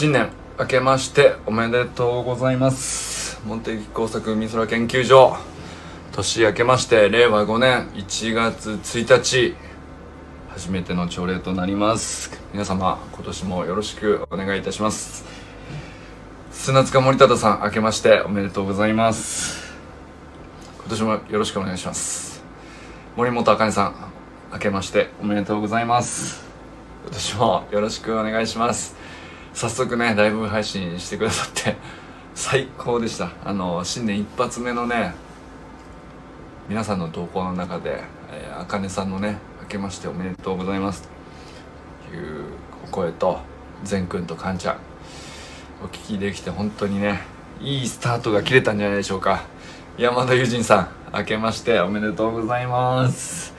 新年明けましておめでとうございます。茂木工作美空研究所。年明けまして令和5年1月1日。初めての朝礼となります。皆様今年もよろしくお願いいたします。砂塚森忠さん明けましておめでとうございます。今年もよろしくお願いします。森本茜さん明けましておめでとうございます。今年もよろしくお願いします。早速ねライブ配信してくださって 最高でした。あの新年一発目のね皆さんの投稿の中であかねさんのね「明けましておめでとうございます」というお声と善くんとかんちゃんお聞きできて本当にねいいスタートが切れたんじゃないでしょうか。山田友人さん明けましておめでとうございます。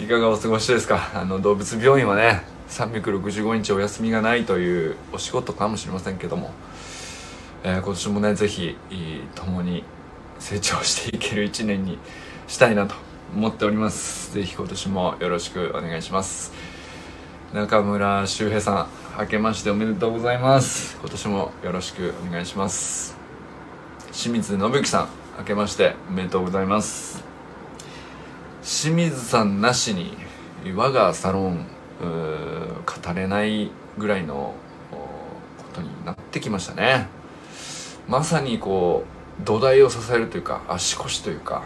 いかがお過ごしですか？あの動物病院はね365日お休みがないというお仕事かもしれませんけども、えー、今年もね是非共に成長していける一年にしたいなと思っております。是非今年もよろしくお願いします。中村修平さん明けましておめでとうございます。今年もよろしくお願いします。清水信之さん明けましておめでとうございます。清水さんなしに我がサロン語れないぐらいのことになってきましたね。まさにこう土台を支えるというか足腰というか。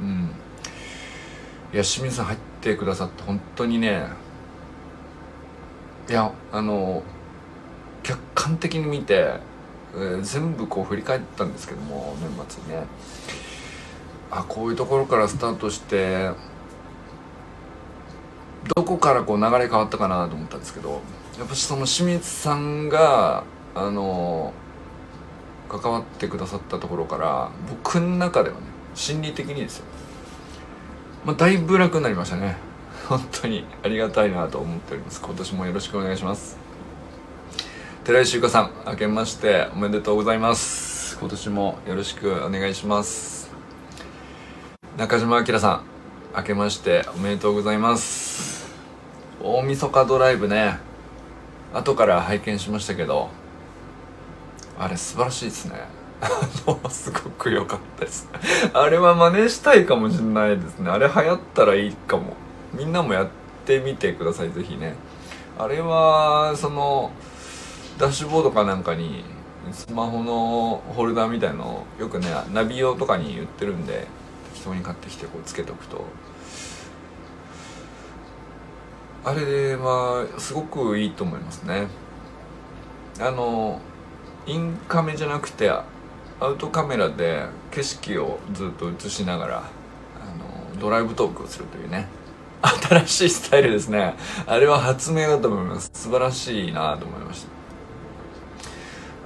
うん。いや清水さん入ってくださって本当にねいやあの客観的に見て、えー、全部こう振り返ったんですけども年末にね。あこういうところからスタートしてどこからこう流れ変わったかなと思ったんですけどやっぱその清水さんがあの関わってくださったところから僕の中ではね心理的にですよ、まあ、だいぶ楽になりましたね。本当に。ありがたいなと思っております。今年もよろしくお願いします。寺井修香さん明けましておめでとうございます。今年もよろしくお願いします。中島明さん明けましておめでとうございます。大晦日ドライブね。後から拝見しましたけどあれ素晴らしいですね。すごく良かったです。あれは真似したいかもしれないですね。あれ流行ったらいいかも。みんなもやってみてくださいぜひね。あれはそのダッシュボードかなんかにスマホのホルダーみたいのよくねナビ用とかに売ってるんで適当に買ってきてこうつけとくとあれはすごくいいと思いますね。あのインカメじゃなくてアウトカメラで景色をずっと映しながらあのドライブトークをするというね。新しいスタイルですね。あれは発明だと思います。素晴らしいなと思いまし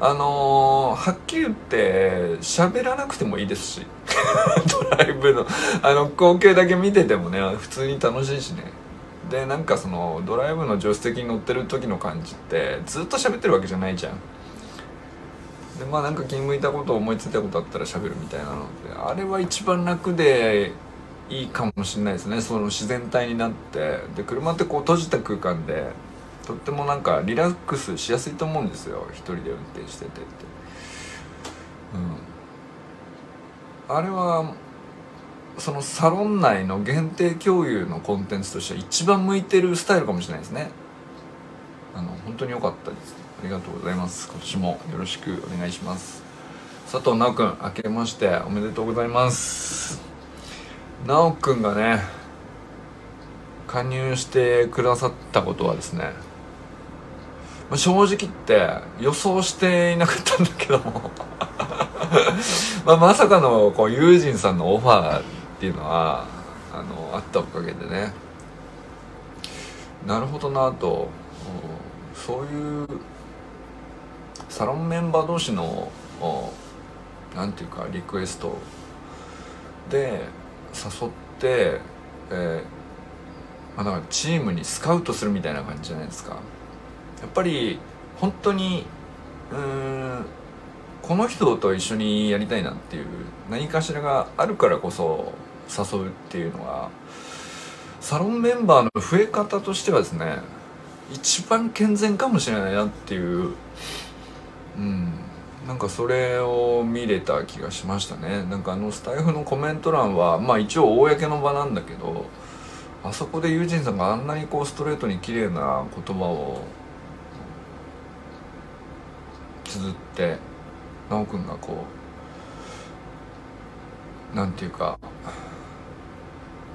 た。あの、はっきり言って喋らなくてもいいですし。ドライブのあの光景だけ見ててもね普通に楽しいしね。でなんかそのドライブの助手席に乗ってる時の感じってずっと喋ってるわけじゃないじゃん。でまあなんか気向いたこと思いついたことあったら喋るみたいなのであれは一番楽でいいかもしれないですね。その自然体になって。で車ってこう閉じた空間でとってもなんかリラックスしやすいと思うんですよ。一人で運転しててって。うん。あれはそのサロン内の限定共有のコンテンツとしては一番向いてるスタイルかもしれないですね。あの本当に良かったです。ありがとうございます。今年もよろしくお願いします。佐藤直くん明けましておめでとうございます。直くんがね加入してくださったことはですねまあ、正直言って予想していなかったんだけども。まあまさかのこう友人さんのオファーっていうのはあのあったおかげでね。なるほどなと。そういうサロンメンバー同士のなんていうかリクエストで誘って、えーまあ、だからチームにスカウトするみたいな感じじゃないですか。やっぱり本当にうんこの人と一緒にやりたいなっていう何かしらがあるからこそ誘うっていうのはサロンメンバーの増え方としてはですね一番健全かもしれないなっていううんなんかそれを見れた気がしましたね。なんかあのスタイフのコメント欄はまあ一応公の場なんだけどあそこでユージンさんがあんなにこうストレートに綺麗な言葉を綴って修くんがこうなんていうか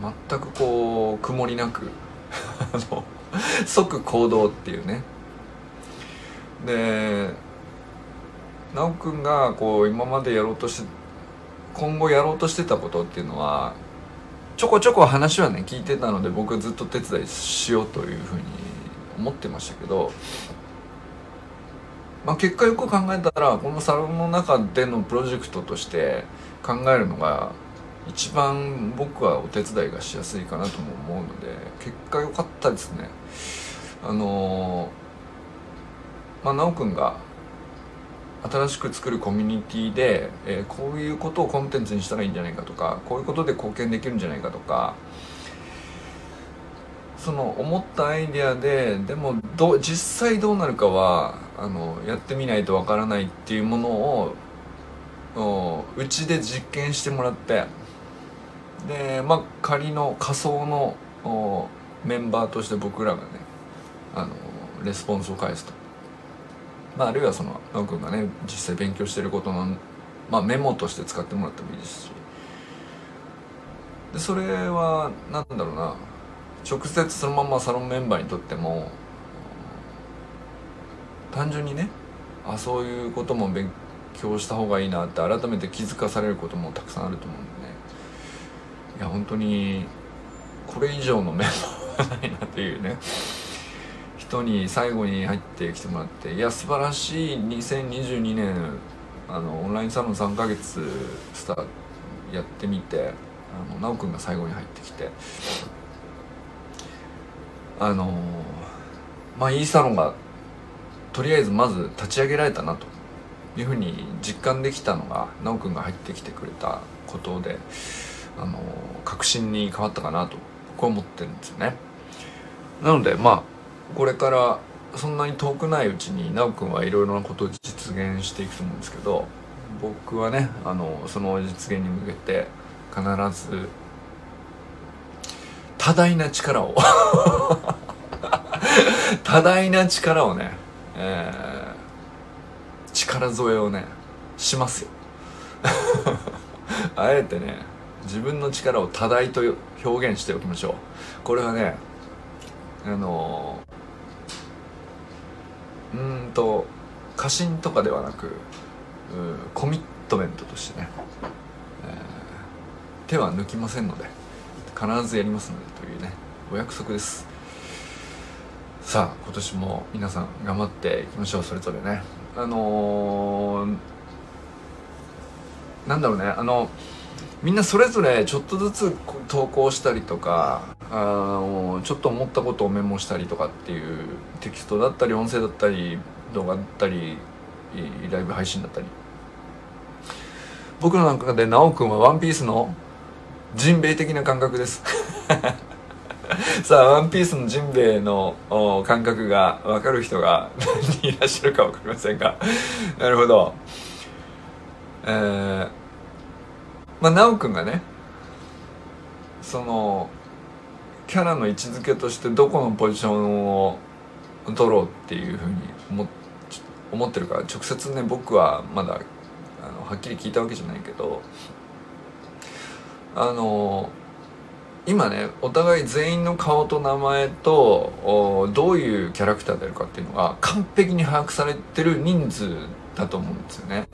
全くこう曇りなく 即行動っていうね。で修くんがこう今までやろうとして今後やろうとしてたことっていうのはちょこちょこ話はね聞いてたので僕はずっと手伝いしようというふうに思ってましたけど、まあ、結果よく考えたらこのサロンの中でのプロジェクトとして考えるのが一番僕はお手伝いがしやすいかなとも思うので結果良かったですね。あのまあ修くんが新しく作るコミュニティで、えー、こういうことをコンテンツにしたらいいんじゃないかとかこういうことで貢献できるんじゃないかとかその思ったアイデアででもど実際どうなるかはあのやってみないとわからないっていうものをうちで実験してもらってでまあ仮の仮想のメンバーとして僕らがねあのレスポンスを返すと、まあ、あるいはその直君がね実際勉強してることの、まあ、メモとして使ってもらってもいいですし。でそれは何だろうな。直接そのままサロンメンバーにとっても単純にねあそういうことも勉強した方がいいなって改めて気づかされることもたくさんあると思うんで。いや本当にこれ以上のメンバーはないなっていうね。人に最後に入ってきてもらっていや素晴らしい。2022年あのオンラインサロン3ヶ月スターやってみてあの直くんが最後に入ってきて。あのまあいいサロンがとりあえずまず立ち上げられたなというふうに実感できたのが直くんが入ってきてくれたことであの確信に変わったかなと僕は思ってるんですよね。なのでまあこれからそんなに遠くないうちに直くんはいろいろなことを実現していくと思うんですけど僕はねあのその実現に向けて必ず多大な力を 多大な力をね、えー、力添えをねしますよ あえてね自分の力を多大と表現しておきましょう。これはねあのうんと過信とかではなくコミットメントとしてね、えー、手は抜きませんので必ずやりますのでというねお約束です。さあ今年も皆さん頑張っていきましょうそれぞれね。あのー、なんだろうねあのみんなそれぞれちょっとずつ投稿したりとかあのちょっと思ったことをメモしたりとかっていうテキストだったり音声だったり動画だったりライブ配信だったり。僕の中で奈くんはワンピースのジンベエ的な感覚です。さあワンピースのジンベエの感覚が分かる人が何 人いらっしゃるか分かりませんが。なるほど。えーまあ奈くんがねそのキャラの位置づけとしてどこのポジションを取ろうっていうふうに思思ってるから直接ね僕はまだあのはっきり聞いたわけじゃないけどあの今ねお互い全員の顔と名前とどういうキャラクターであるかっていうのが完璧に把握されてる人数だと思うんですよね。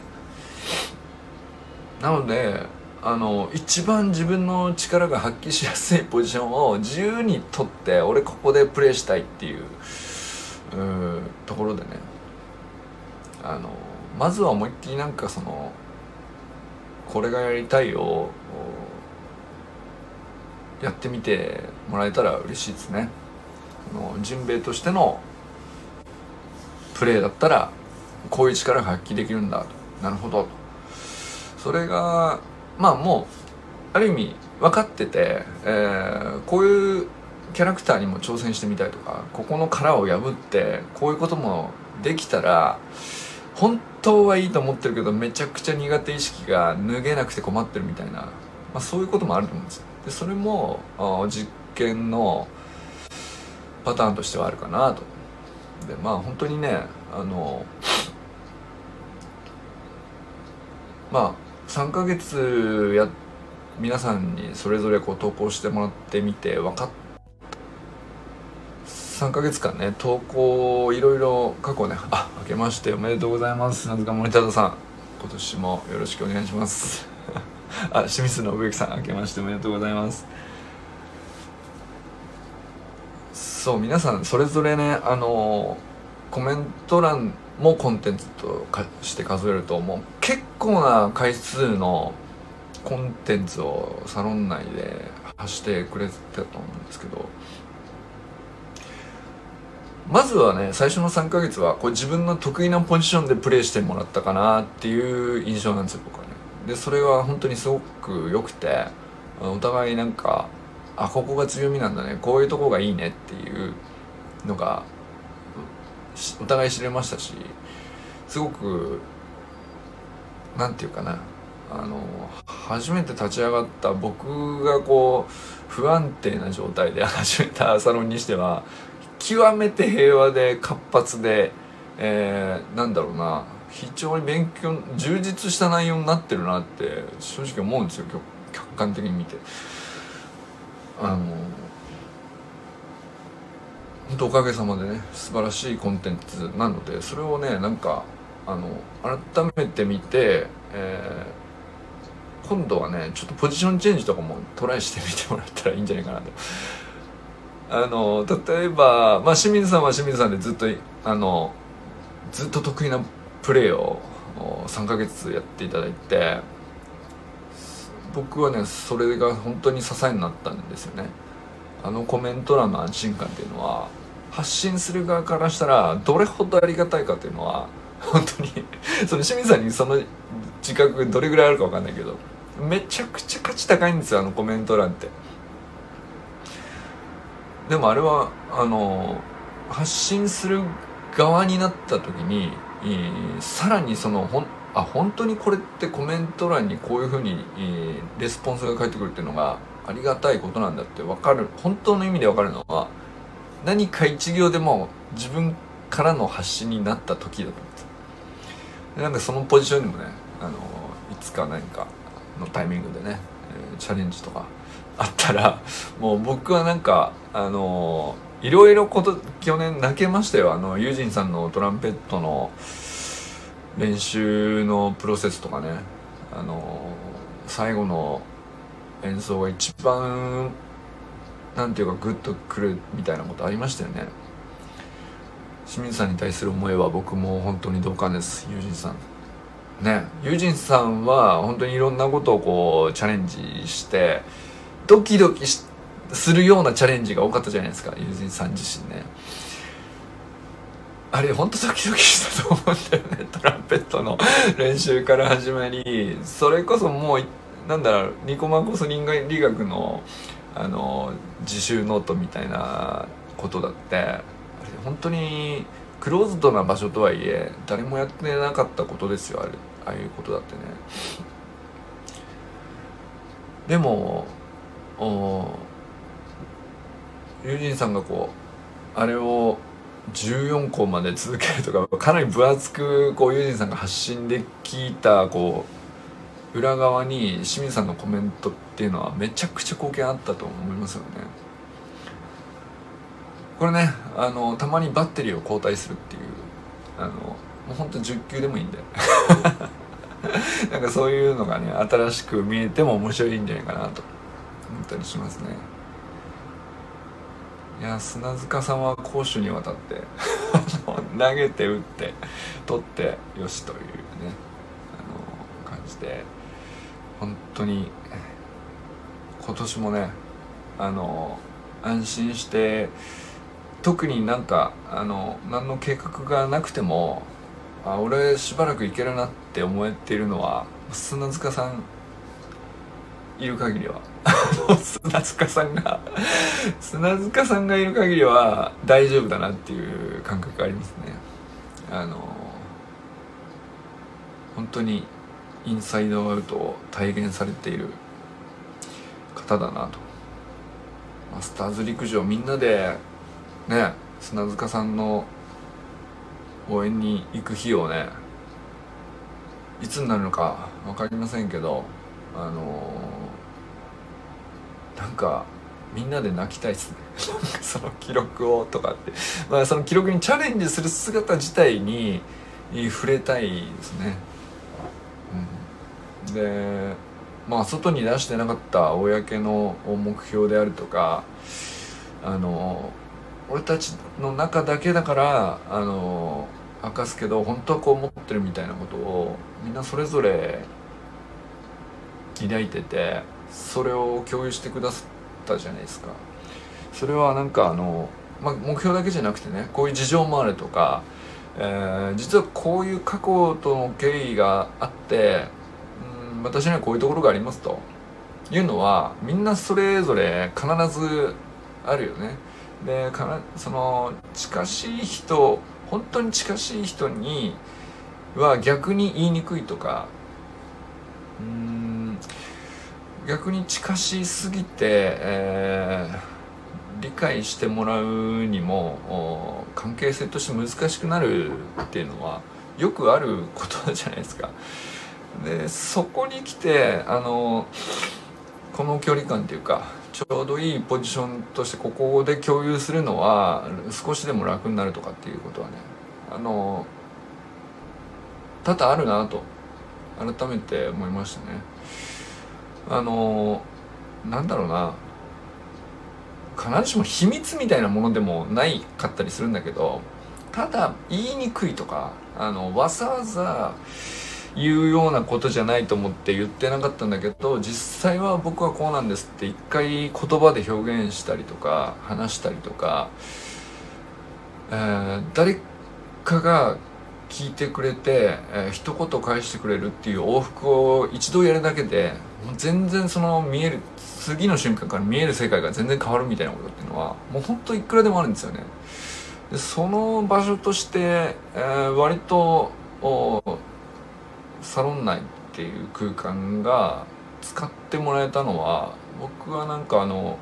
なのであの一番自分の力が発揮しやすいポジションを自由に取って俺ここでプレーしたいっていううところでね。あのまずは思いっきりなんかそのこれがやりたいをやってみてもらえたら嬉しいですね。のジンベエとしてのプレーだったらこういう力が発揮できるんだ。なるほど。それがまあもうある意味分かってて、えー、こういうキャラクターにも挑戦してみたいとかここの殻を破ってこういうこともできたら本当はいいと思ってるけどめちゃくちゃ苦手意識が脱げなくて困ってるみたいな、まあ、そういうこともあると思うんですよ。でそれも実験のパターンとしてはあるかなと。でまあ本当にねあのまあ3ヶ月や皆さんにそれぞれこう投稿してもらってみて分かっ3ヶ月間ね投稿いろいろ過去ねあ明けましておめでとうございます。砂塚森忠さん今年もよろしくお願いします。あ清水信之さん明けましておめでとうございます。そう皆さんそれぞれねあのコメント欄もコンテンツとかして数えるともう。結構な回数のコンテンツをサロン内で発してくれてたと思うんですけどまずはね最初の3ヶ月はこう自分の得意なポジションでプレーしてもらったかなっていう印象なんですよ僕はね。でそれは本当にすごく良くてお互いなんかあここが強みなんだねこういうとこがいいねっていうのがお互い知れましたしすごく何て言うかなあの初めて立ち上がった僕がこう不安定な状態で始めたサロンにしては極めて平和で活発で、えー、なんだろうな非常に勉強充実した内容になってるなって正直思うんですよ客観的に見て。あの本当おかげさまでね素晴らしいコンテンツなのでそれをねなんかあの改めて見て、えー、今度はねちょっとポジションチェンジとかもトライしてみてもらったらいいんじゃないかなと。あの例えば、まあ、清水さんは清水さんでずっとあのずっと得意なプレーを3ヶ月やっていただいて僕はねそれが本当に支えになったんですよねあのコメント欄の安心感っていうのは発信する側からしたらどれほどありがたいかっていうのは本当に。その清水さんにその自覚どれぐらいあるか分かんないけど。めちゃくちゃ価値高いんですよあのコメント欄って。でもあれはあの発信する側になった時にさらにそのほんあ本当にこれってコメント欄にこういうふうに、レスポンスが返ってくるっていうのがありがたいことなんだって分かる。本当の意味で分かるのは何か一行でも自分からの発信になった時だと思うんです。でなんかそのポジションにもねあのいつか何かのタイミングでね、えー、チャレンジとかあったら もう僕はなんかあのいろいろこと去年泣けましたよ。あのユージンさんのトランペットの練習のプロセスとかね。あの最後の演奏が一番なんていうかグッとくるみたいなことありましたよね。清水さんに対する思いは僕も本当に同感ですユージンさん。ねユージンさんは本当にいろんなことをこうチャレンジしてドキドキするようなチャレンジが多かったじゃないですかユージンさん自身ね。あれ本当ドキドキしたと思うんだよね トランペットの練習から始まり。それこそもうなんだろうニコマコス倫理学のあの自習ノートみたいなことだって本当にクローズドな場所とはいえ誰もやってなかったことですよあれああいうことだってねでも友人さんがこうあれを14個まで続けるとかかなり分厚くこうユージンさんが発信できたこう裏側に清水さんのコメントっていうのはめちゃくちゃ貢献あったと思いますよね。これねあのたまにバッテリーを交代するっていうあのもうほんと10球でもいいんで なんかそういうのがね新しく見えても面白いんじゃないかなと思ったりしますね。いや砂塚さんは攻守にわたって 投げて打って取ってよしというねあの感じで本当に今年もねあの安心して特になんかあの何の計画がなくてもあ俺しばらくいけるなって思えているのは砂塚さんいる限りは。砂塚さんが砂塚さんがいる限りは大丈夫だなっていう感覚がありますね。あの本当にインサイドアウトを体現されている方だなと。マスターズ陸上みんなでね砂塚さんの応援に行く日をねいつになるのか分かりませんけどあのー、なんかみんなで泣きたいですね。その記録をとかって。まあその記録にチャレンジする姿自体に触れたいですね、うん、でまあ外に出してなかった公の目標であるとかあの俺たちの中だけだからあの明かすけど本当はこう思ってるみたいなことをみんなそれぞれ抱いててそれを共有してくださったじゃないですか。それはなんかあの、まあ、目標だけじゃなくてねこういう事情もあるとか、えー、実はこういう過去との経緯があってうん私にはこういうところがありますと。いうのはみんなそれぞれ必ずあるよね。でかなその近しい人本当に近しい人には逆に言いにくいとかうん逆に近しすぎて、えー、理解してもらうにも関係性として難しくなるっていうのはよくあることじゃないですか。でそこに来てあのこの距離感っていうかちょうどいいポジションとしてここで共有するのは少しでも楽になるとかっていうことはね。あの多々あるなと改めて思いましたね。あのなんだろうな。必ずしも秘密みたいなものでもないかったりするんだけどただ言いにくいとかあのわざわざ言うようなことじゃないと思って言ってなかったんだけど実際は僕はこうなんですって一回言葉で表現したりとか話したりとか、えー、誰かが聞いてくれて、えー、一言返してくれるっていう往復を一度やるだけで全然その見える次の瞬間から見える世界が全然変わるみたいなことっていうのはもうほんといくらでもあるんですよね。でその場所として、えー、割とサロン内っていう空間が使ってもらえたのは僕はなんかあの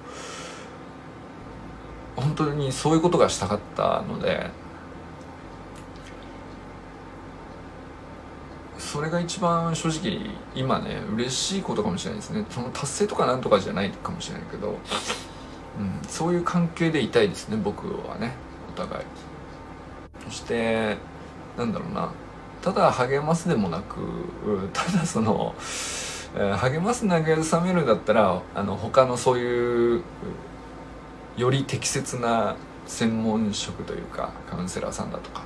本当にそういうことがしたかったのでそれが一番正直今ね嬉しいことかもしれないですね。その達成とかなんとかじゃないかもしれないけど、うん、そういう関係でいたいですね僕はねお互い。そしてなんだろうな。ただ励ますでもなくただその、え、励ます慰めるだったらあの他のそういうより適切な専門職というかカウンセラーさんだとか、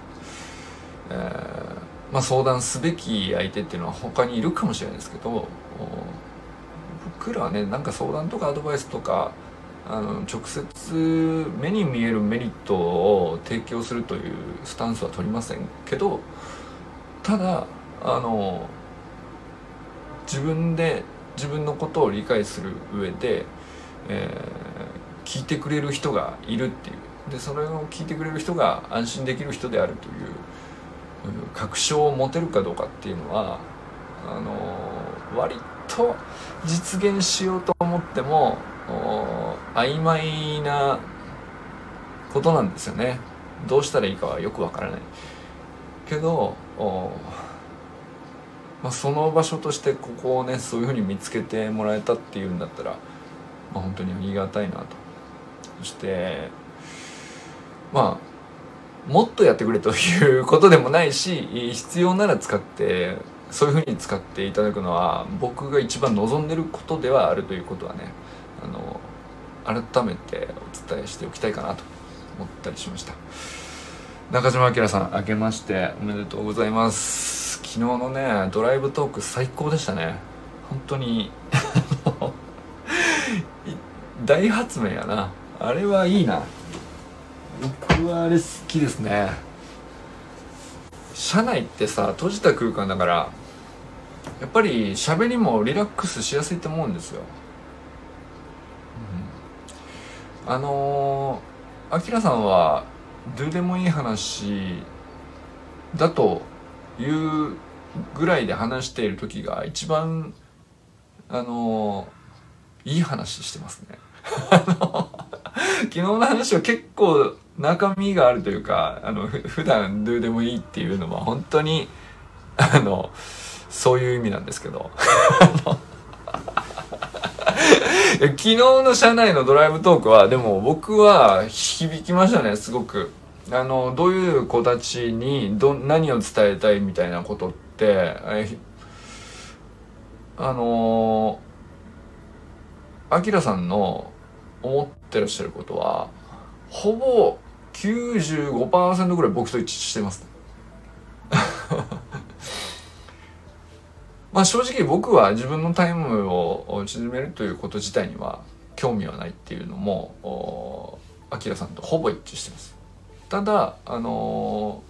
えー、まあ、相談すべき相手っていうのは他にいるかもしれないですけど僕らはねなんか相談とかアドバイスとかあの直接目に見えるメリットを提供するというスタンスは取りませんけどただあの自分で自分のことを理解する上で、えー、聞いてくれる人がいるっていう。でそれを聞いてくれる人が安心できる人であるという確証を持てるかどうかっていうのはあの割と実現しようと思っても曖昧なことなんですよね。どうしたらいいかはよくわからない。けどまあ、その場所としてここをねそういうふうに見つけてもらえたっていうんだったら、まあ、本当にありがたいなとそしてまあもっとやってくれということでもないし必要なら使ってそういうふうに使っていただくのは僕が一番望んでることではあるということはねあの改めてお伝えしておきたいかなと思ったりしました。中島明さん明けましておめでとうございます。昨日のねドライブトーク最高でしたね。本当に。大発明やな。あれはいいな。僕はあれ好きですね。車内ってさ閉じた空間だからやっぱり喋りもリラックスしやすいと思うんですよ。うん。あのー、アキラさんはどうでもいい話だというぐらいで話している時が一番あの、いい話してますね。昨日の話は結構中身があるというか、あの、普段どうでもいいっていうのは本当に、あの、そういう意味なんですけど。昨日の車内のドライブトークは、でも僕は響きましたね、すごく。あの、どういう子たちにど、何を伝えたいみたいなことって、あのアキラさんの思ってらっしゃることは、ほぼ95%ぐらい僕と一致してますね、まあ正直僕は自分のタイムを縮めるということ自体には興味はないっていうのも、アキラさんとほぼ一致してます。ただ、あの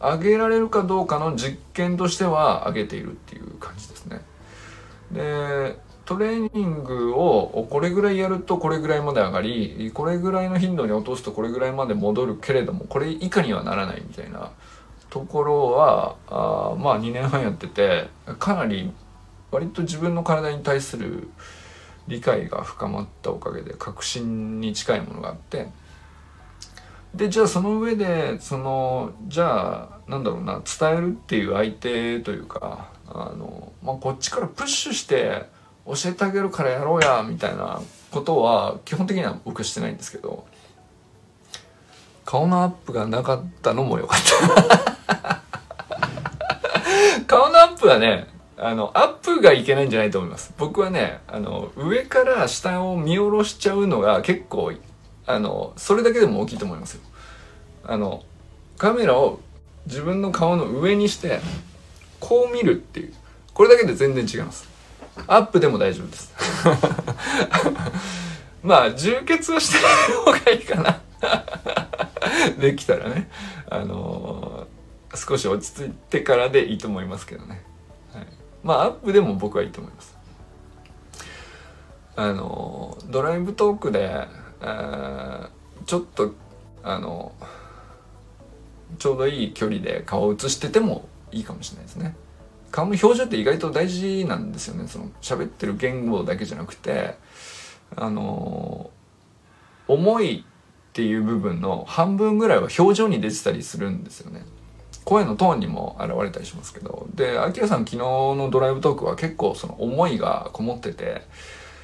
ー、上げられるかどうかの実験としては上げているっていう感じですね。で、トレーニングをこれぐらいやるとこれぐらいまで上がりこれぐらいの頻度に落とすとこれぐらいまで戻るけれどもこれ以下にはならないみたいなところはあまあ2年半やっててかなり割と自分の体に対する理解が深まったおかげで確信に近いものがあってでじゃあその上でそのじゃあなんだろうな伝えるっていう相手というかあの、まあ、こっちからプッシュして教えてあげるからやろうやみたいなことは基本的には僕してないんですけど顔のアップがなかったのも良かった。顔のアップはねあのアップがいけないんじゃないと思います。僕はねあの上から下を見下ろしちゃうのが結構あのそれだけでも大きいと思いますよ。あのカメラを自分の顔の上にしてこう見るっていう。これだけで全然違います。アップでも大丈夫です。まあ充血はしてない方がいいかな。できたらね。あのー、少し落ち着いてからでいいと思いますけどね、はい、まあアップでも僕はいいと思います。あの、ドライブトークで、えー、ちょっとあのちょうどいい距離で顔を映しててもいいかもしれないですね。顔の表情って意外と大事なんですよね。その喋ってる言語だけじゃなくてあの思いっていう部分の半分ぐらいは表情に出てたりするんですよね。声のトーンにも現れたりしますけどでアキラさん昨日のドライブトークは結構その思いがこもってて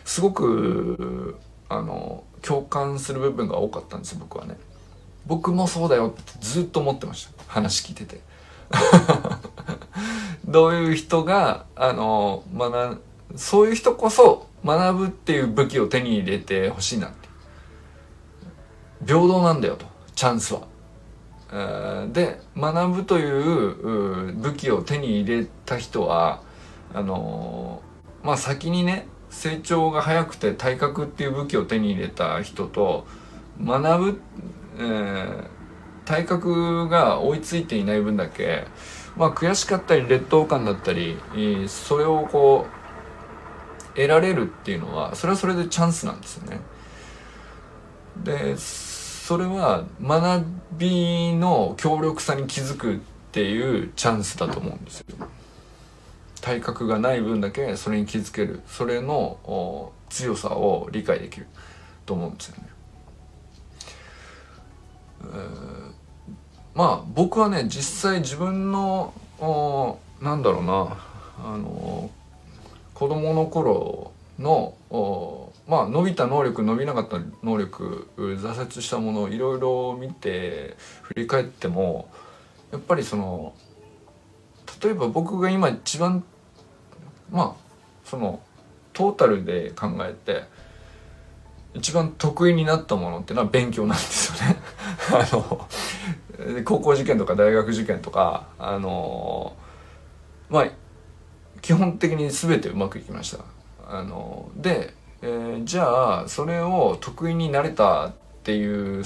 すごくあの共感する部分が多かったんです僕はね僕もそうだよってずっと思ってました話聞いてて どういう人が、あの、学、そういう人こそ学ぶっていう武器を手に入れてほしいなって。平等なんだよと、チャンスは。で、学ぶという武器を手に入れた人は、あのまあ、先にね、成長が早くて体格っていう武器を手に入れた人と、学ぶ、えー、体格が追いついていない分だけ、まあ、悔しかったり劣等感だったりそれをこう得られるっていうのはそれはそれでチャンスなんですよね。でそれは学びの強力さに気づくっていうチャンスだと思うんですよ。体格がない分だけそれに気づけるそれの強さを理解できると思うんですよね。えーまあ僕はね実際自分のなんだろうなあの子供の頃のまあ伸びた能力伸びなかった能力挫折したものをいろいろ見て振り返ってもやっぱりその例えば僕が今一番まあそのトータルで考えて一番得意になったものっていうのは勉強なんですよね。あの高校受験とか大学受験とかあのまあ基本的に全てうまくいきました。あので、えー、じゃあそれを得意になれたっていう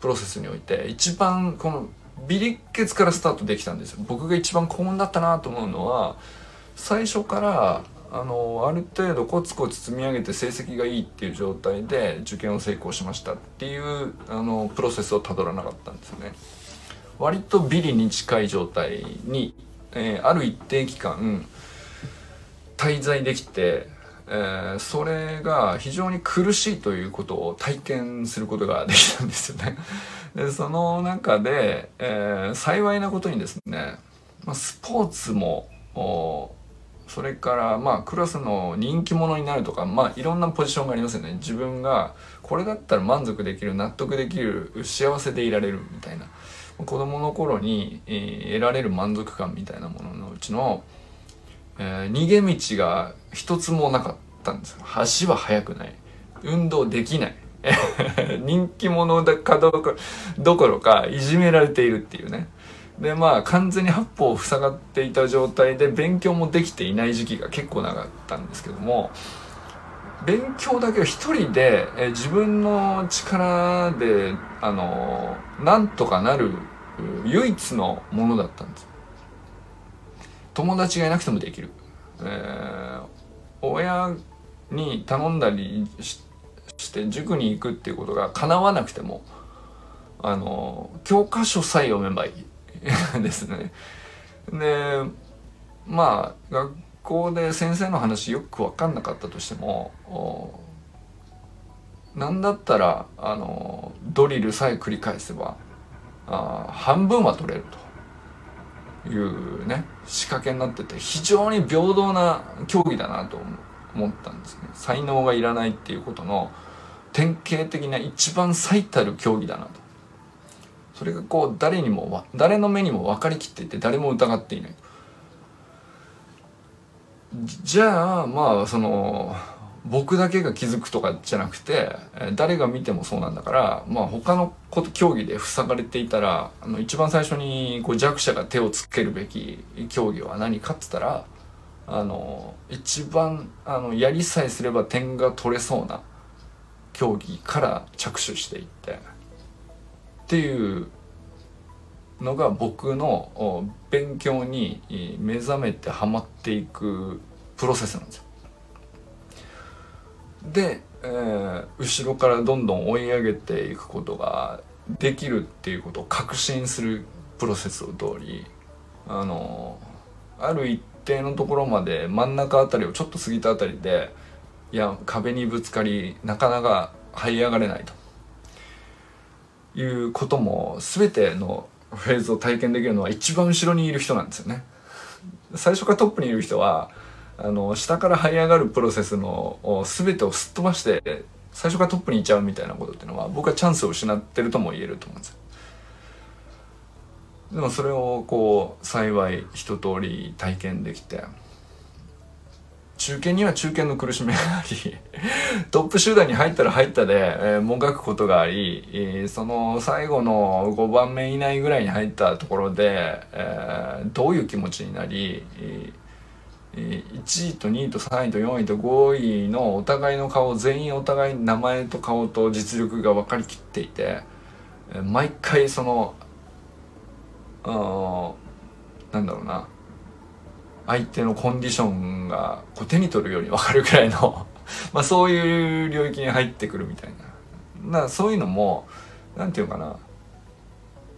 プロセスにおいて一番このビリッケツからスタートできたんですよ。僕が一番幸運だったなと思うのは最初からあのある程度コツコツ積み上げて成績がいいっていう状態で受験を成功しましたっていうあのプロセスをたどらなかったんですよね。割とビリに近い状態に、えー、ある一定期間滞在できて、えー、それが非常に苦しいということを体験することができたんですよね。でその中で、えー、幸いなことにですね、まあ、スポーツもそれからまあクラスの人気者になるとかまあいろんなポジションがありますよね。自分がこれだったら満足できる納得できる幸せでいられるみたいな。子供の頃に、えー、得られる満足感みたいなもののうちの、えー、逃げ道が一つもなかったんですよ。足は速くない。運動できない。人気者だかどうかどころかいじめられているっていうね。でまあ完全に八方塞がっていた状態で勉強もできていない時期が結構長かったんですけども勉強だけを一人でえ自分の力であのなんとかなる唯一のものだったんです。友達がいなくてもできる、えー、親に頼んだりして塾に行くっていうことが叶わなくてもあの教科書さえ読めばいいですね。でまあ学校で先生の話よく分かんなかったとしても何だったらあのドリルさえ繰り返せばあ半分は取れるというね仕掛けになってて非常に平等な競技だなと思ったんですね。才能がいらないっていうことの典型的な一番最たる競技だなと。それがこう誰にも誰の目にも分かりきっていて誰も疑っていないじゃあまあその僕だけが気づくとかじゃなくて誰が見てもそうなんだからまあ他の競技で塞がれていたらあの一番最初にこう弱者が手をつけるべき競技は何かっつったらあの一番あのやりさえすれば点が取れそうな競技から着手していって。っていうのが僕の勉強に目覚めてハマっていくプロセスなんですよ。で、えー、後ろからどんどん追い上げていくことができるっていうことを確信するプロセスを通りあのある一定のところまで真ん中あたりをちょっと過ぎたあたりでいや壁にぶつかりなかなか這い上がれないと。いうことも全てのフェーズを体験できるのは一番後ろにいる人なんですよね。最初からトップにいる人はあの下から這い上がるプロセスの全てをすっ飛ばして最初からトップに行っちゃうみたいなことっていうのは僕はチャンスを失ってるとも言えると思うんですよ。でもそれをこう幸い一通り体験できて中堅には中堅の苦しみがあり トップ集団に入ったら入ったで、えー、もがくことがあり、え、その最後の5番目以内ぐらいに入ったところで、えー、どういう気持ちになり、えー、1位と2位と3位と4位と5位のお互いの顔全員お互い名前と顔と実力が分かりきっていて、毎回そのあなんだろうな相手のコンディションがこう手に取るように分かるくらいの まあそういう領域に入ってくるみたいな。なそういうのも何て言うかな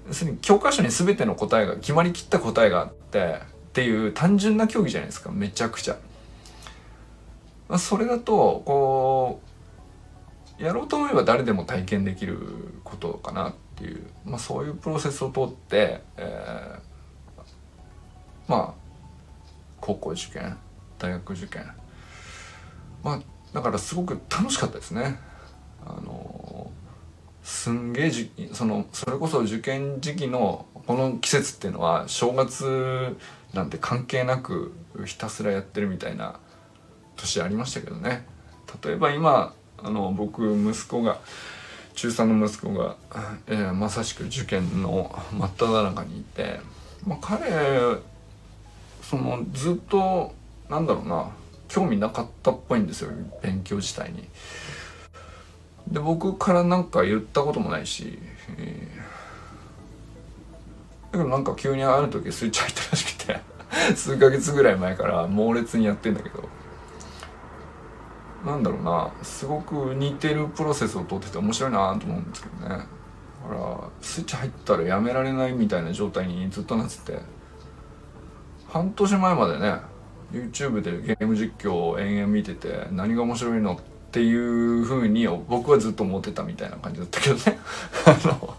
要するに教科書に全ての答えが決まりきった答えがあってっていう単純な競技じゃないですか。めちゃくちゃ。まあ、それだとこうやろうと思えば誰でも体験できることかなっていう、まあ、そういうプロセスを通って、えー、まあ高校受験大学受験。まあだからすごく楽しかったですね。あのすんげえじそのそれこそ受験時期のこの季節っていうのは正月なんて関係なくひたすらやってるみたいな年ありましたけどね例えば今あの僕息子が中3の息子が、えー、まさしく受験の真っ只中にいて、まあ、彼そのずっとなんだろうな興味なかったっぽいんですよ勉強自体に。で僕から何か言ったこともないし、えー、けどなんか急にある時スイッチ入ったらしくて 数ヶ月ぐらい前から猛烈にやってんだけど。なんだろうなすごく似てるプロセスを通ってて面白いなと思うんですけどね。ほらスイッチ入ったらやめられないみたいな状態にずっとなってて。半年前までね YouTube でゲーム実況を延々見てて何が面白いのってていう風に僕はずっと思ってたみたいな感じだったけどね。あの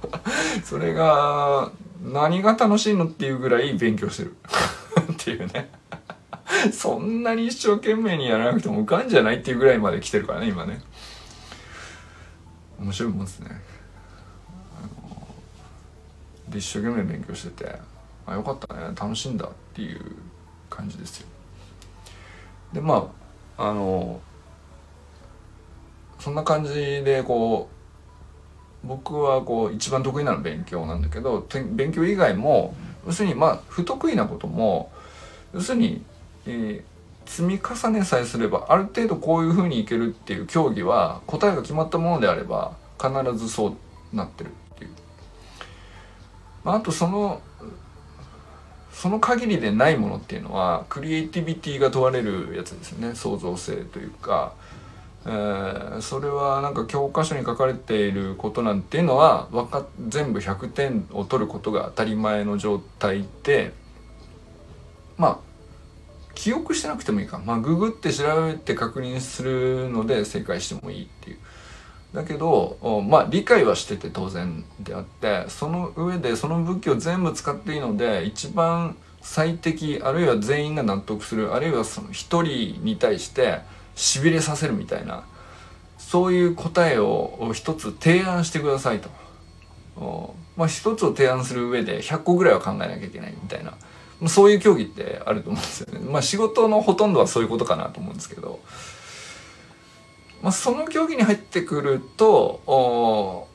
それが何が楽しいのっていうぐらい勉強してる。っていうね。そんなに一生懸命にやらなくても受かんじゃないっていうぐらいまで来てるからね今ね。面白いもんですね。で一生懸命勉強しててあよかったね楽しんだっていう感じですよ。でまああのそんな感じでこう僕はこう一番得意なの勉強なんだけど勉強以外も要するにまあ不得意なことも要するに、えー、積み重ねさえすればある程度こういうふうにいけるっていう競技は答えが決まったものであれば必ずそうなってるっていう。まあ、あとそのその限りでないものっていうのはクリエイティビティが問われるやつですよね創造性というか、えー、それはなんか教科書に書かれていることなんていうのはか全部100点を取ることが当たり前の状態でまあ記憶してなくてもいいか。まあググって調べて確認するので正解してもいいっていう。だけどまあ理解はしてて当然であってその上でその武器を全部使っていいので一番最適あるいは全員が納得するあるいはその一人に対してしびれさせるみたいなそういう答えを一つ提案してくださいと。まあ一つを提案する上で100個ぐらいは考えなきゃいけないみたいなそういう競技ってあると思うんですよね。まあ仕事のほとんどはそういうことかなと思うんですけど。まあ、その競技に入ってくると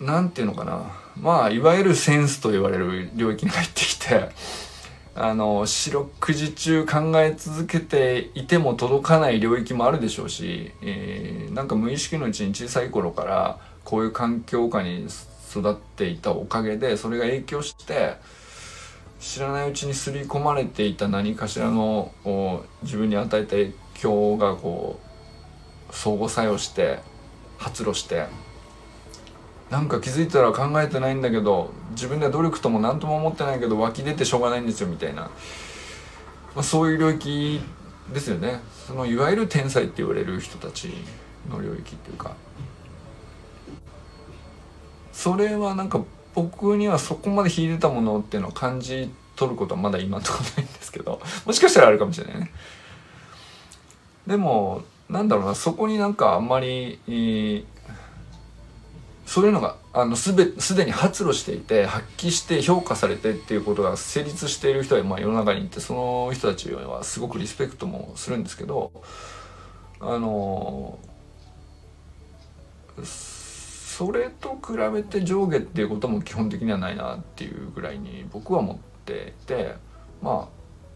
何て言うのかなまあいわゆるセンスと言われる領域に入ってきてあの四六時中考え続けていても届かない領域もあるでしょうし、えー、なんか無意識のうちに小さい頃からこういう環境下に育っていたおかげでそれが影響して知らないうちに刷り込まれていた何かしらの自分に与えた影響がこう相互作用して発露してなんか気づいたら考えてないんだけど自分では努力とも何とも思ってないけど湧き出てしょうがないんですよみたいな、まあ、そういう領域ですよね。そのいわゆる天才って言われる人たちの領域っていうか。それはなんか僕にはそこまで秀でたものっていうのを感じ取ることはまだ今のとこないんですけどもしかしたらあるかもしれないね。でもなんだろうなそこになんかあんまり、えー、そういうのがあのすべすでに発露していて発揮して評価されてっていうことが成立している人は、まあ、世の中にいてその人たちはすごくリスペクトもするんですけどあのそれと比べて上下っていうことも基本的にはないなっていうぐらいに僕は思っていてまあ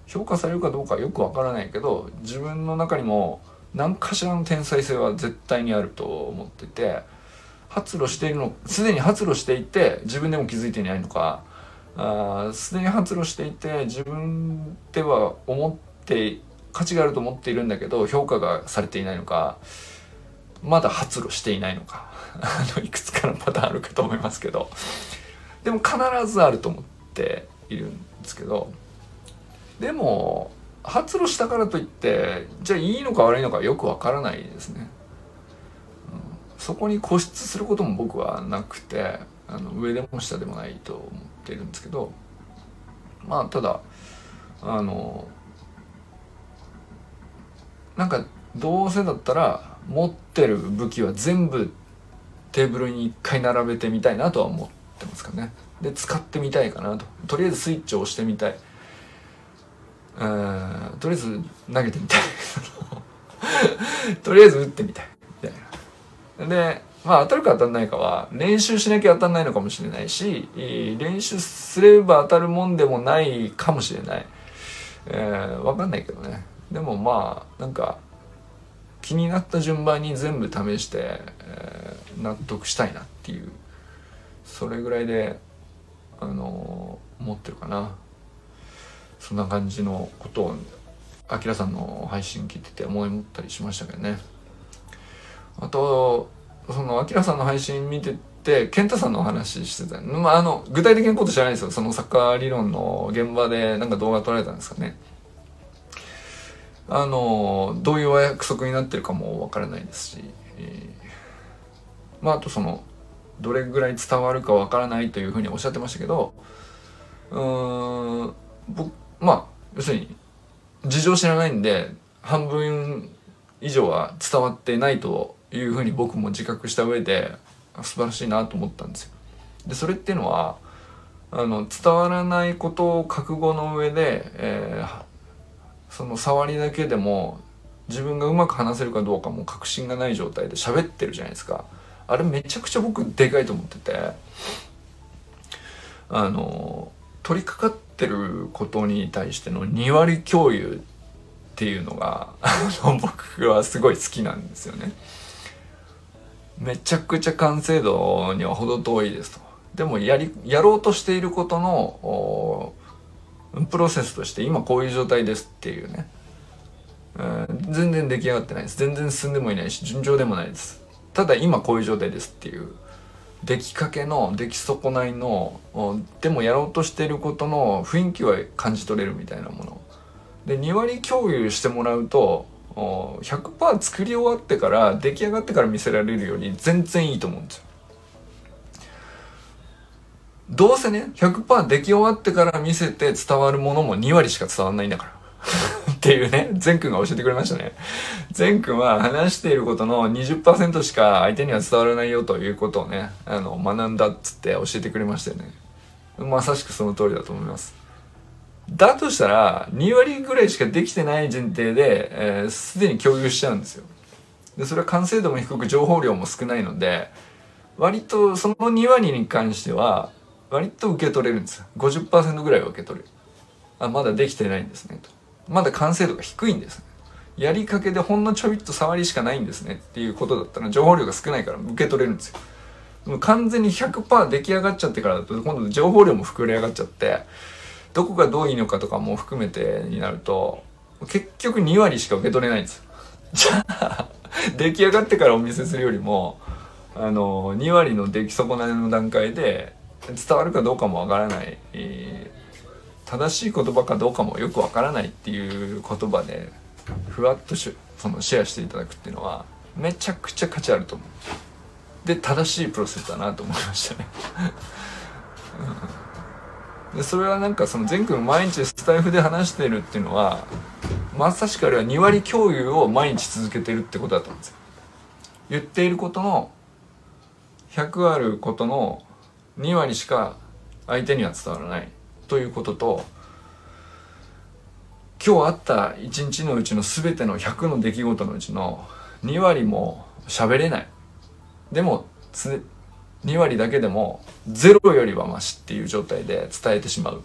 評価されるかどうかよくわからないけど自分の中にも何かしらの天才性は絶対にあると思ってて発露しているのすでに発露していて自分でも気づいていないのか。すでに発露していて自分では思って価値があると思っているんだけど評価がされていないのかまだ発露していないのか。いくつかのパターンあるかと思いますけど。でも必ずあると思っているんですけど。でも発露したからといってじゃあいいのか悪いのかよくわからないですね、そこに固執することも僕はなくてあの上でも下でもないと思ってるんですけどまあただあのなんかどうせだったら持ってる武器は全部テーブルに一回並べてみたいなとは思ってますかね。で使ってみたいかなと。とりあえずスイッチを押してみたい。うんとりあえず投げてみたい。とりあえず打ってみたい。でまあ当たるか当たんないかは練習しなきゃ当たんないのかもしれないし練習すれば当たるもんでもないかもしれない、えー、分かんないけどね。でもまあなんか気になった順番に全部試して、えー、納得したいなっていうそれぐらいであのー、思ってるかな。そんな感じのことをあきらさんの配信聞いてて思いったりしましたけどね。あとそのアキラさんの配信見てて健太さんのお話してたまああの具体的なこと知らないですよ。そのサッカー理論の現場でなんか動画撮られたんですかね。あのどういうお約束になってるかもわからないですし、えー、まああとそのどれぐらい伝わるかわからないというふうにおっしゃってましたけどうん僕まあ要するに事情知らないんで半分以上は伝わってないというふうに僕も自覚した上で素晴らしいなと思ったんですよ。でそれっていうのはあの伝わらないことを覚悟の上で、えー、その触りだけでも自分がうまく話せるかどうかも確信がない状態で喋ってるじゃないですか。あれめちゃくちゃ僕でかいと思っててあの取り掛かってることに対しての2割共有っていうのが 僕はすごい好きなんですよね。めちゃくちゃ完成度には程遠いですと。でもやり、やろうとしていることのプロセスとして今こういう状態ですっていうね。うん全然出来上がってないです。全然進んでもいないし、順調でもないです。ただ今こういう状態ですっていう。出来かけの出来損ないのでもやろうとしていることの雰囲気は感じ取れるみたいなもので2割共有してもらうと100%作り終わってから出来上がってから見せられるより全然いいと思うんですよどうせね100%出来終わってから見せて伝わるものも2割しか伝わんないんだから っていうね、善くんが教えてくれましたね。善くんは話していることの20%しか相手には伝わらないよということをね、あの、学んだっつって教えてくれましたよね。まさしくその通りだと思います。だとしたら、2割ぐらいしかできてない前提で、えー、すでに共有しちゃうんですよ。で、それは完成度も低く情報量も少ないので、割とその2割に関しては、割と受け取れるんですよ。50%ぐらいは受け取れる。あ、まだできてないんですね、と。まだ完成度が低いんです、ね。やりかけでほんのちょびっと触りしかないんですねっていうことだったら情報量が少ないから受け取れるんですよ。もう完全に100%出来上がっちゃってからだと今度情報量も膨れ上がっちゃってどこがどういいのかとかも含めてになると結局2割しか受け取れないんです。じゃあ出来上がってからお見せするよりもあの2割の出来損ないの段階で伝わるかどうかもわからない、えー、正しい言葉かどうかもよくわからないっていう言葉でふわっとしそのシェアしていただくっていうのはめちゃくちゃ価値あると思う。で正しいプロセスだなと思いましたね。でそれはなんかその全く毎日スタイフで話してるっていうのはまさしくあれは2割共有を毎日続けてるってことだったんですよ。言っていることの100あることの2割しか相手には伝わらない。ということと今日あった1日のうちの全ての100の出来事のうちの2割も喋れない。でも2割だけでも0よりはマシっていう状態で伝えてしまう。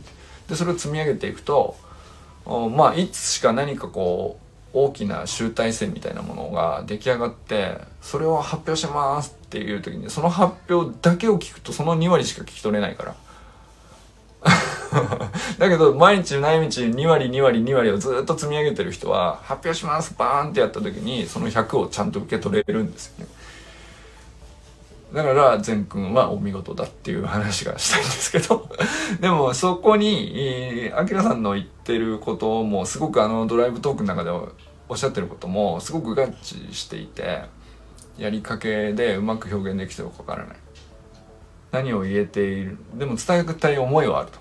でそれを積み上げていくとまあいつしか何かこう大きな集大成みたいなものが出来上がってそれを発表しますっていう時にその発表だけを聞くとその2割しか聞き取れないから。だけど毎日毎日2割2割2割をずっと積み上げてる人は発表しますバーンってやった時にその100をちゃんと受け取れるんですよね。だから善くんはお見事だっていう話がしたいんですけど でもそこにあきらさんの言ってることもすごくあのドライブトークの中でおっしゃってることもすごく合致していてやりかけでうまく表現できてるかわからない。何を言えているでも伝えたい思いはあると。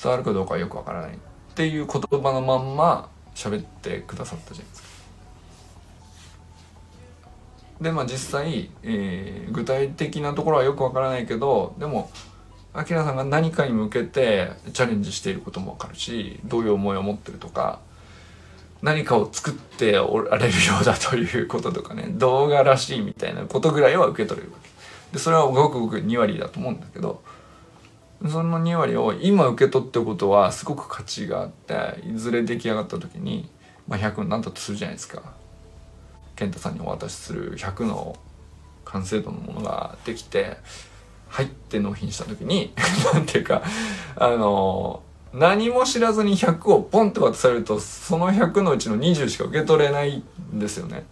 伝わるかどうかはよくわからない。っていう言葉のまんま喋ってくださったじゃなでまあ実際、えー、具体的なところはよくわからないけどでもアキラさんが何かに向けてチャレンジしていることもわかるしどういう思いを持ってるとか何かを作っておられるようだということとかね動画らしいみたいなことぐらいは受け取れるわけ。でそれはごくごく2割だと思うんだけどその2割を今受け取ってことはすごく価値があっていずれ出来上がった時に、まあ、100になったとするじゃないですか。健太さんにお渡しする100の完成度のものができて入って納品した時に 何ていうかあの何も知らずに100をポンって渡されるとその100のうちの20しか受け取れないんですよね。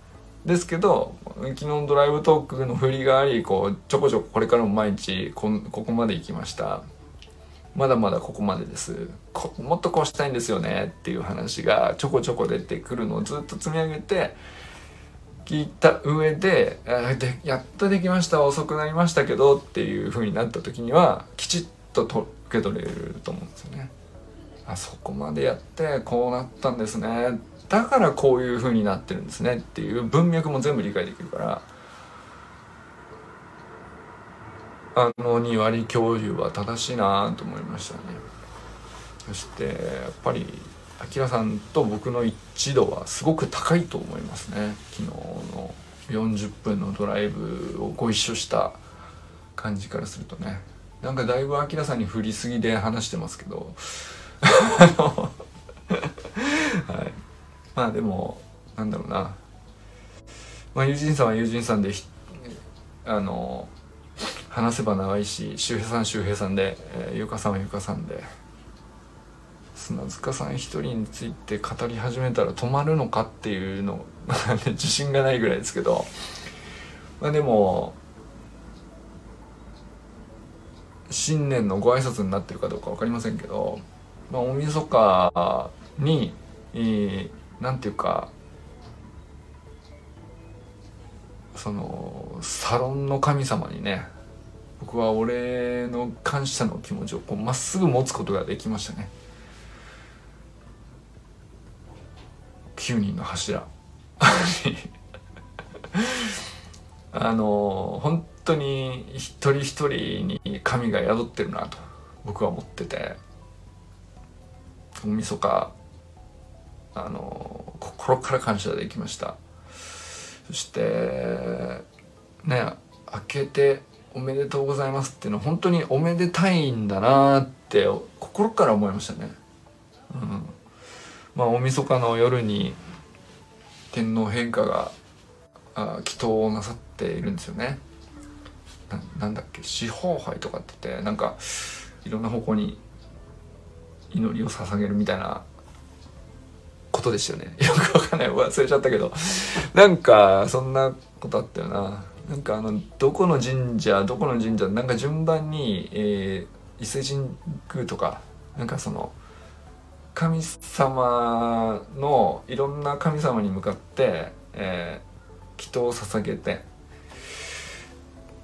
ですけど昨日のドライブトークの振りがありこうちょこちょここれからも毎日こここまで行きましたまだまだここまでですもっとこうしたいんですよねっていう話がちょこちょこ出てくるのをずっと積み上げて聞いた上ででやっとできました遅くなりましたけどっていう風になった時にはきちっとと受け取れると思うんですよね。あそこまでやってこうなったんですねだからこういう風になってるんですねっていう文脈も全部理解できるからあの2割共有は正しいなと思いましたね。そしてやっぱりあきらさんと僕の一度はすごく高いと思いますね。昨日の40分のドライブをご一緒した感じからするとね。なんかだいぶあきらさんに振りすぎで話してますけど。はい、まあでもなんだろうな。まあ友人さんは友人さんであの話せば長いし周平さん周平さんで、えー、ゆかさんはゆかさんで。砂塚さん一人について語り始めたら止まるのかっていうの自信がないぐらいですけどまあでも新年のご挨拶になってるかどうか分かりませんけど、まあ、大晦日に何て言うかそのサロンの神様にね僕は俺の感謝の気持ちをまっすぐ持つことができましたね。9人の柱。あの本当に一人一人に神が宿ってるなと僕は思ってて。大晦日あの心から感謝できました。そしてね明けておめでとうございますっていうのは本当におめでたいんだなって心から思いましたね。うん。まあ、大晦日の夜に天皇陛下があ祈祷をなさっているんですよね。なんだっけ四方杯とかって言ってなんかいろんな方向に祈りを捧げるみたいなことでしたよね。よくわかんない。忘れちゃったけど。なんかそんなことあったよな。なんかあのどこの神社どこの神社なんか順番に、えー、伊勢神宮とかなんかその神様のいろんな神様に向かって、えー、祈祷を捧げて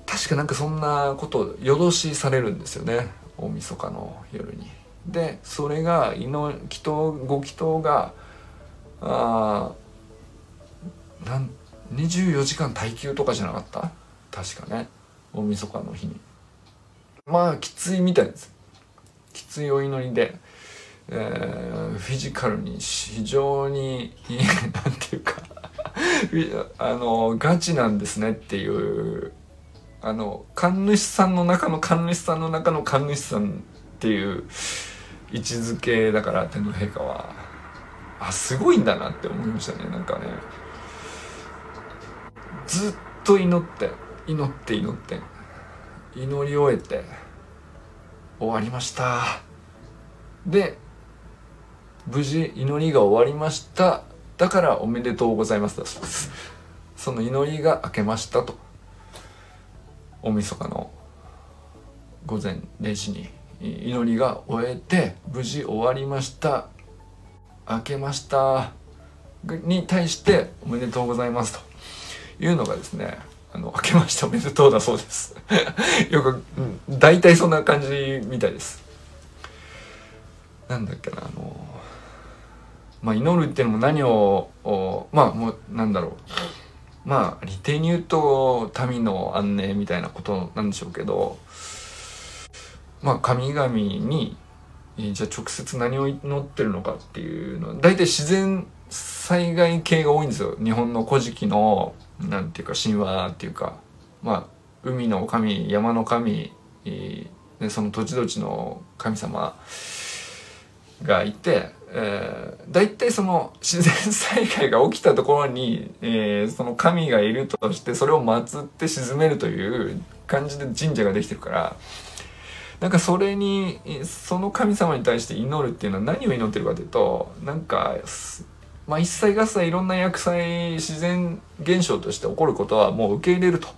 確かなんかそんなこと夜通しされるんですよね大晦日の夜に。でそれが祈祈祷ご祈祷があなん24時間耐久とかじゃなかった？確かね。大晦日の日に。まあきついみたいです。きついお祈りで。えー、フィジカルに非常に何ていうか あのガチなんですねっていうあの神主さんの中の神主さんの中の神主さんっていう位置づけだから天皇陛下はあすごいんだなって思いましたね。なんかね。ずっと祈って祈って祈って祈り終えて終わりました。で無事祈りが終わりました。だからおめでとうございますだそうです。その祈りが明けましたと。大晦日の午前0時に祈りが終えて無事終わりました。明けました。に対しておめでとうございますと。いうのがですねあの明けましておめでとうだそうです。よく、うん、大体そんな感じみたいです。なんだっけなあのまあ、祈るっていうのも何をまあもうなんだろう。まあ利点に言うと民の安寧みたいなことなんでしょうけどまあ神々にじゃあ直接何を祈ってるのかっていうのは大体自然災害系が多いんですよ。日本の古事記のなんていうか神話っていうか。まあ海の神山の神でその土地土地の神様。がいてえー、大体その自然災害が起きたところに、えー、その神がいるとしてそれを祀って鎮めるという感じで神社ができてるからなんかそれにその神様に対して祈るっていうのは何を祈ってるかというとなんかまあ一切合切いろんな薬剤自然現象として起こることはもう受け入れると。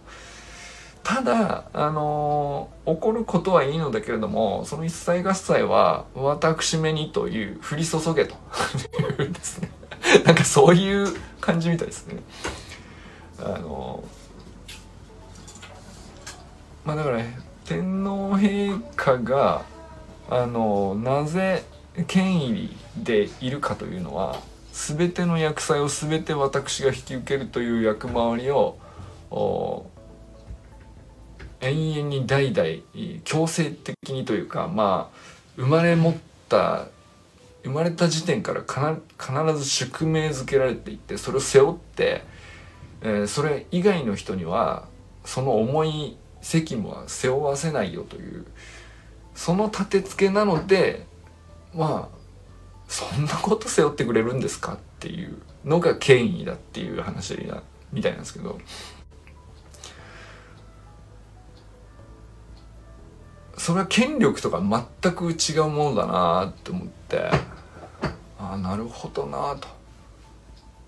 ただ、あのー、起こることはいいのだけれども、その一切合切は私めにという降り注げというですね。なんかそういう感じみたいですね。あのー、まあだから、ね、天皇陛下が、あのー、なぜ権威でいるかというのは、全ての薬剤を全て私が引き受けるという役回りをお永遠に代々強制的にというかまあ生まれ持った生まれた時点から必ず宿命づけられていってそれを背負って、えー、それ以外の人にはその重い責務は背負わせないよというその立て付けなのでまあそんなこと背負ってくれるんですかっていうのが権威だっていう話みたいなんですけど。それは権力とか全く違うものだなって思って。ああなるほどなと。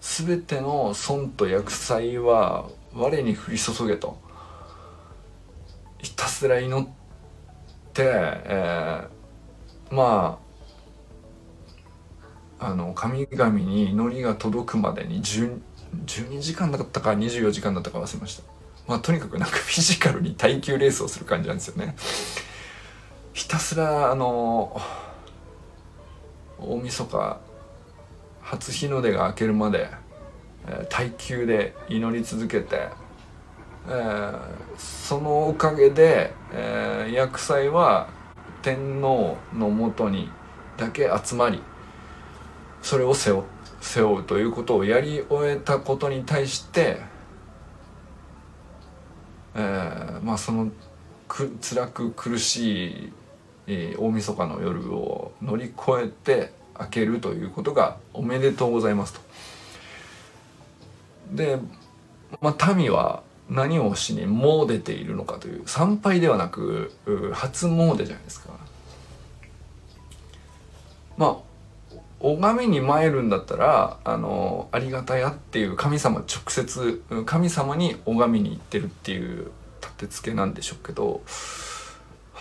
全ての損と厄災は我に降り注げと。ひたすら祈って、えー、まああの神々に祈りが届くまでに10 12時間だったか24時間だったか忘れました。まあとにかくなんかフィジカルに耐久レースをする感じなんですよね。ひたすらあの大晦日初日の出が明けるまで、えー、耐久で祈り続けて、えー、そのおかげで、えー、薬剤は天皇のもとにだけ集まりそれを背負背負うということをやり終えたことに対して、えー、まあそのく辛く苦しいえー、大晦日の夜を乗り越えて開けるということがおめでとうございますと。で、まあ、民は何をしに詣でているのかという参拝ではなく初詣じゃないですか。まあ拝みに参るんだったらあのありがたやっていう神様直接神様に拝みに行ってるっていう立て付けなんでしょうけど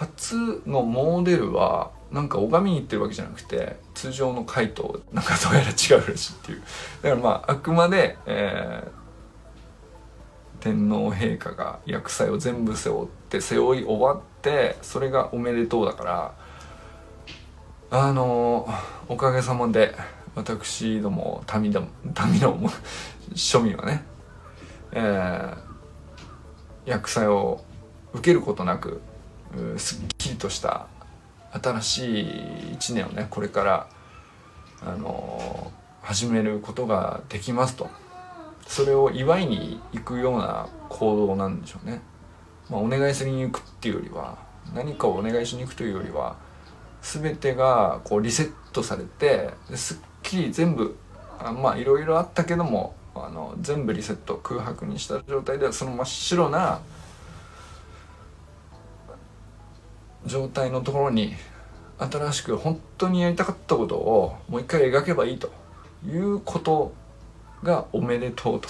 初のモデルはなんか拝みに行ってるわけじゃなくて通常の回となんかどうやら違うらしいっていう。だからまああくまで、えー、天皇陛下が薬剤を全部背負って背負い終わってそれがおめでとうだからあのおかげさまで私ども民ども民の庶民はね、えー、薬剤を受けることなくすっきりとした新しい1年をねこれからあの始めることができますと。それを祝いに行くような行動なんでしょうね、まあ、お願いしに行くっていうよりは何かをお願いしに行くというよりは全てがこうリセットされてすっきり全部あまあいろいろあったけどもあの全部リセット空白にした状態ではその真っ白な状態のところに新しく本当にやりたかったことをもう一回描けばいいということがおめでとうと。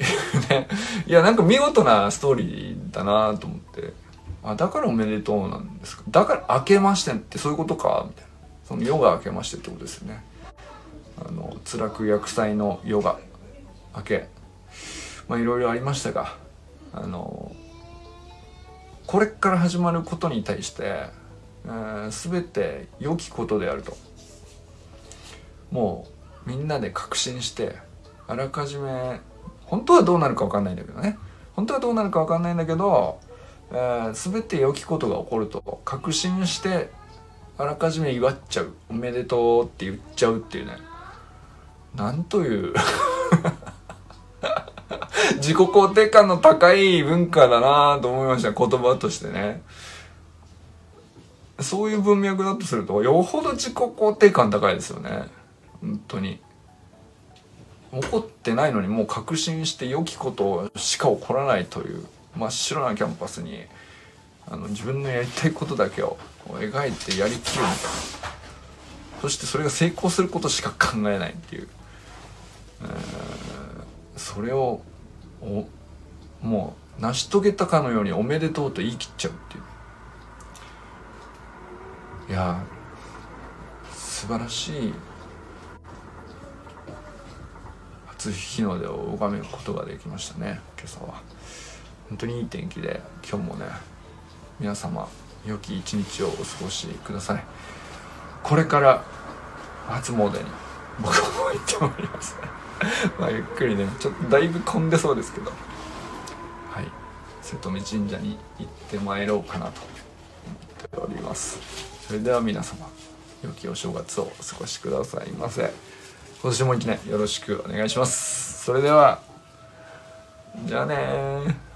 い うね。いやなんか見事なストーリーだなと思って。あだからおめでとうなんですか？だから明けましてってそういうことかみたいな。その夜が明けましてってことですよね。あの辛く薬剤の夜が明け。まあいろいろありましたがあのこれから始まることに対して、えー、全て良きことであると。もうみんなで確信してあらかじめ本当はどうなるか分かんないんだけどね。本当はどうなるか分かんないんだけど、えー、全て良きことが起こると確信してあらかじめ祝っちゃう。おめでとうって言っちゃうっていうね。なんという自己肯定感の高い文化だなと思いました言葉としてね。そういう文脈だとするとよほど自己肯定感高いですよね。本当に。怒ってないのにもう確信して良きことしか起こらないという真っ白なキャンパスにあの自分のやりたいことだけを描いてやりきるみたいなそしてそれが成功することしか考えないっていう。えーそれをおもう成し遂げたかのように「おめでとう」と言い切っちゃうっていう。いや素晴らしい初日の出を拝めることができましたね今朝は。本当にいい天気で今日もね皆様良き一日をお過ごしください。これから初詣に僕も行ってまいります。まあゆっくりねちょっとだいぶ混んでそうですけど。はい。瀬戸目神社に行ってまいろうかなと思っております。それでは皆様良きお正月をお過ごしくださいませ。今年も一年よろしくお願いします。それではじゃあね